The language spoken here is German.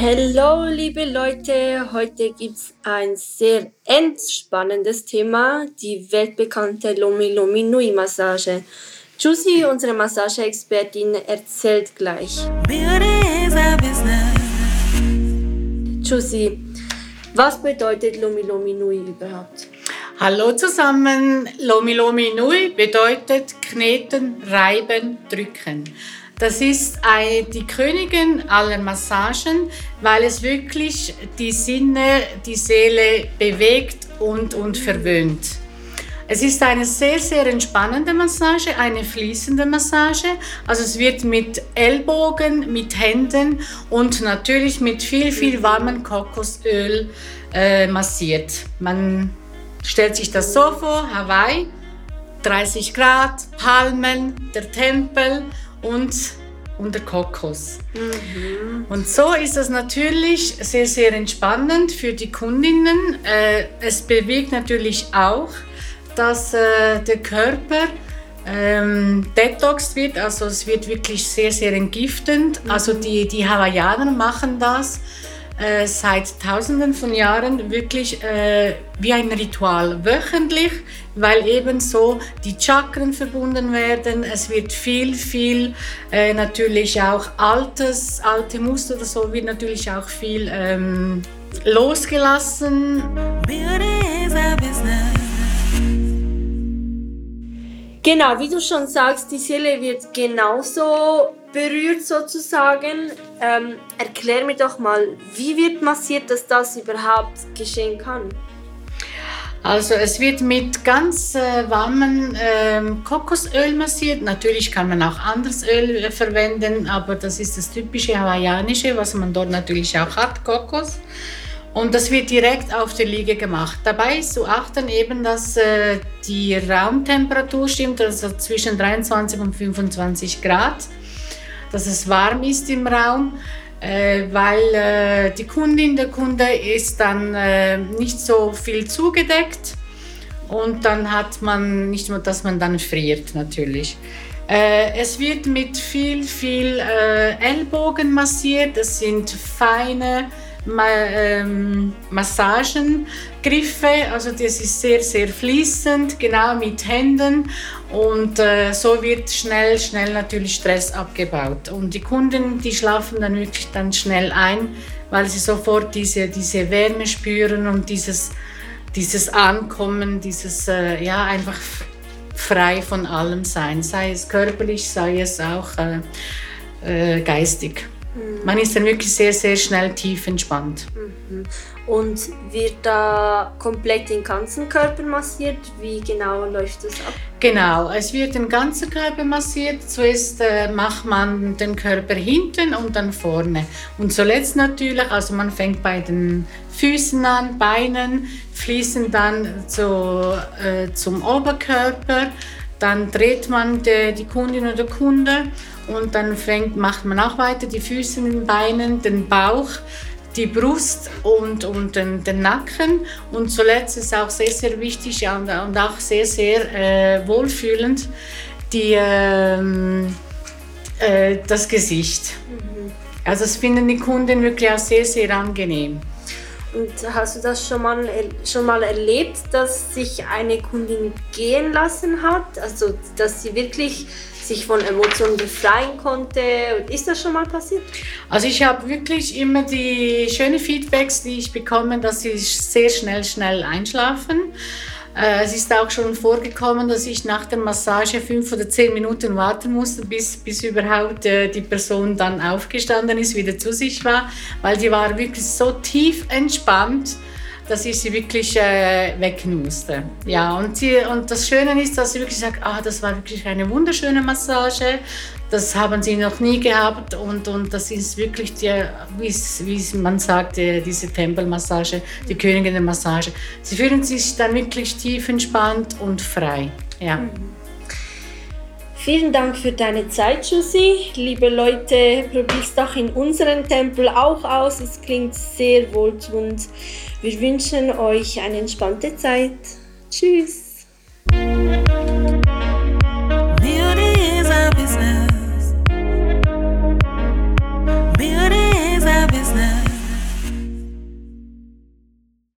Hallo, liebe Leute. Heute gibt es ein sehr entspannendes Thema, die weltbekannte Lomi Lomi Nui Massage. Juicy, unsere Massageexpertin, erzählt gleich. Juicy, was bedeutet Lomi Lomi Nui überhaupt? Hallo zusammen, Lomi Lomi Nui bedeutet kneten, reiben, drücken. Das ist die Königin aller Massagen, weil es wirklich die Sinne, die Seele bewegt und, und verwöhnt. Es ist eine sehr, sehr entspannende Massage, eine fließende Massage. Also es wird mit Ellbogen, mit Händen und natürlich mit viel, viel warmem Kokosöl äh, massiert. Man stellt sich das so vor, Hawaii, 30 Grad, Palmen, der Tempel und, der Kokos. Mhm. Und so ist das natürlich sehr, sehr entspannend für die Kundinnen. Äh, es bewegt natürlich auch, dass äh, der Körper ähm, detox wird, also es wird wirklich sehr, sehr entgiftend. Mhm. Also die, die Hawaiianer machen das äh, seit Tausenden von Jahren wirklich äh, wie ein Ritual wöchentlich, weil eben so die Chakren verbunden werden. Es wird viel, viel äh, natürlich auch altes, alte Muster oder so wird natürlich auch viel ähm, losgelassen. Genau, wie du schon sagst, die Seele wird genauso berührt sozusagen. Ähm, erklär mir doch mal, wie wird massiert, dass das überhaupt geschehen kann? Also es wird mit ganz äh, warmem äh, Kokosöl massiert. Natürlich kann man auch anderes Öl äh, verwenden, aber das ist das typische hawaiianische, was man dort natürlich auch hat, Kokos. Und das wird direkt auf der Liege gemacht. Dabei ist zu achten eben, dass äh, die Raumtemperatur stimmt, also zwischen 23 und 25 Grad dass es warm ist im Raum, äh, weil äh, die Kundin, der Kunde ist dann äh, nicht so viel zugedeckt und dann hat man nicht nur, dass man dann friert natürlich. Es wird mit viel, viel Ellbogen massiert. Es sind feine ähm, Massagen, Griffe, also das ist sehr, sehr fließend, genau mit Händen und äh, so wird schnell, schnell natürlich Stress abgebaut. Und die Kunden, die schlafen dann wirklich dann schnell ein, weil sie sofort diese, diese Wärme spüren und dieses, dieses Ankommen, dieses, äh, ja, einfach frei von allem sein, sei es körperlich, sei es auch äh, äh geistig. Mhm. Man ist dann wirklich sehr, sehr schnell tief entspannt. Mhm. Und wird da komplett den ganzen Körper massiert? Wie genau läuft das ab? Genau, es wird den ganzen Körper massiert. Zuerst äh, macht man den Körper hinten und dann vorne. Und zuletzt natürlich, also man fängt bei den Füßen an, Beinen, fließen dann zu, äh, zum Oberkörper. Dann dreht man die, die Kundin oder Kunde und dann fängt, macht man auch weiter die Füße, den Beinen, den Bauch, die Brust und, und den, den Nacken. Und zuletzt ist auch sehr, sehr wichtig und, und auch sehr, sehr äh, wohlfühlend die, ähm, äh, das Gesicht. Mhm. Also das finden die Kunden wirklich auch sehr, sehr angenehm. Und hast du das schon mal, schon mal erlebt, dass sich eine Kundin gehen lassen hat? Also, dass sie wirklich sich von Emotionen befreien konnte. Ist das schon mal passiert? Also ich habe wirklich immer die schönen Feedbacks, die ich bekomme, dass sie sehr schnell, schnell einschlafen. Äh, es ist auch schon vorgekommen, dass ich nach der Massage fünf oder zehn Minuten warten musste, bis, bis überhaupt äh, die Person dann aufgestanden ist, wieder zu sich war, weil die war wirklich so tief entspannt dass ich sie wirklich äh, wecken musste. Ja, und, sie, und das Schöne ist, dass sie wirklich sagt, ah, das war wirklich eine wunderschöne Massage. Das haben sie noch nie gehabt und, und das ist wirklich die, wie man sagt, diese Tempelmassage, die Königin der Massage. Sie fühlen sich dann wirklich tief entspannt und frei. Ja. Mhm. Vielen Dank für deine Zeit, Josie. Liebe Leute, probiert es doch in unserem Tempel auch aus. Es klingt sehr wohltuend. Wir wünschen euch eine entspannte Zeit. Tschüss.